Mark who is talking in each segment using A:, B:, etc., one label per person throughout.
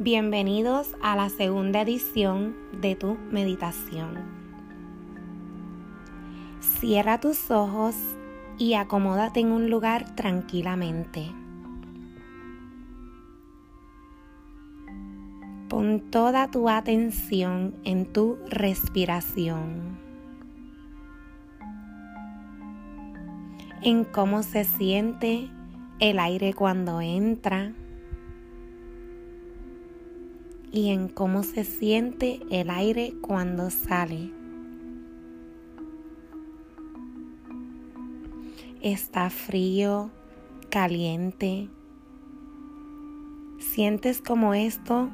A: Bienvenidos a la segunda edición de tu meditación. Cierra tus ojos y acomódate en un lugar tranquilamente. Pon toda tu atención en tu respiración, en cómo se siente el aire cuando entra y en cómo se siente el aire cuando sale. Está frío, caliente. Sientes como esto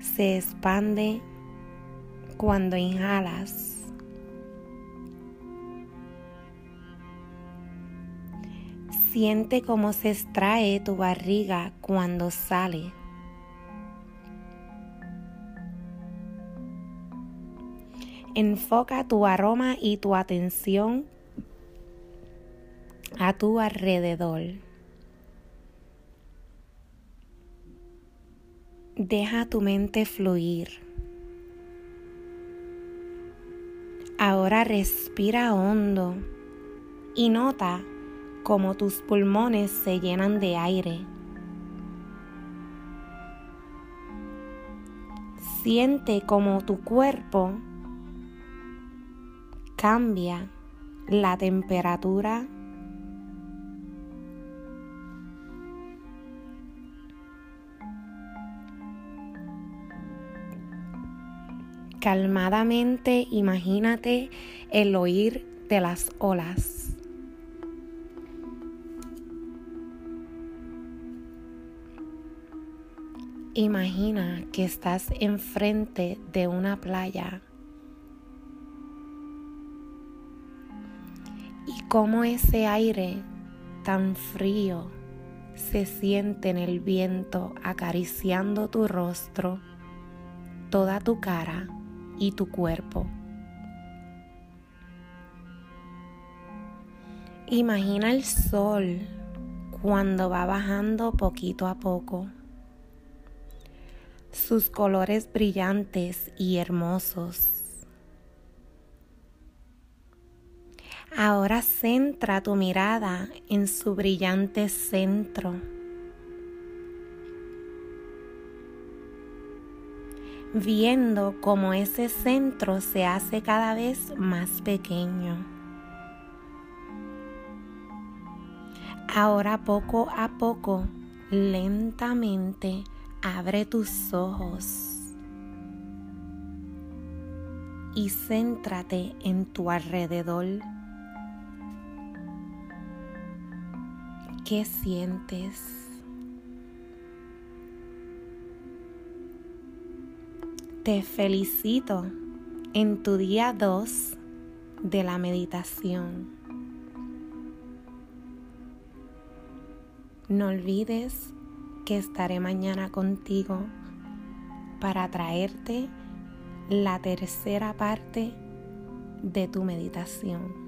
A: se expande cuando inhalas. Siente cómo se extrae tu barriga cuando sale. Enfoca tu aroma y tu atención a tu alrededor. Deja tu mente fluir. Ahora respira hondo y nota cómo tus pulmones se llenan de aire. Siente como tu cuerpo cambia la temperatura calmadamente imagínate el oír de las olas. Imagina que estás enfrente de una playa cómo ese aire tan frío se siente en el viento acariciando tu rostro, toda tu cara y tu cuerpo. Imagina el sol cuando va bajando poquito a poco. Sus colores brillantes y hermosos Ahora centra tu mirada en su brillante centro. Viendo cómo ese centro se hace cada vez más pequeño. Ahora poco a poco, lentamente, abre tus ojos y céntrate en tu alrededor. ¿Qué sientes? Te felicito en tu día 2 de la meditación. No olvides que estaré mañana contigo para traerte la tercera parte de tu meditación.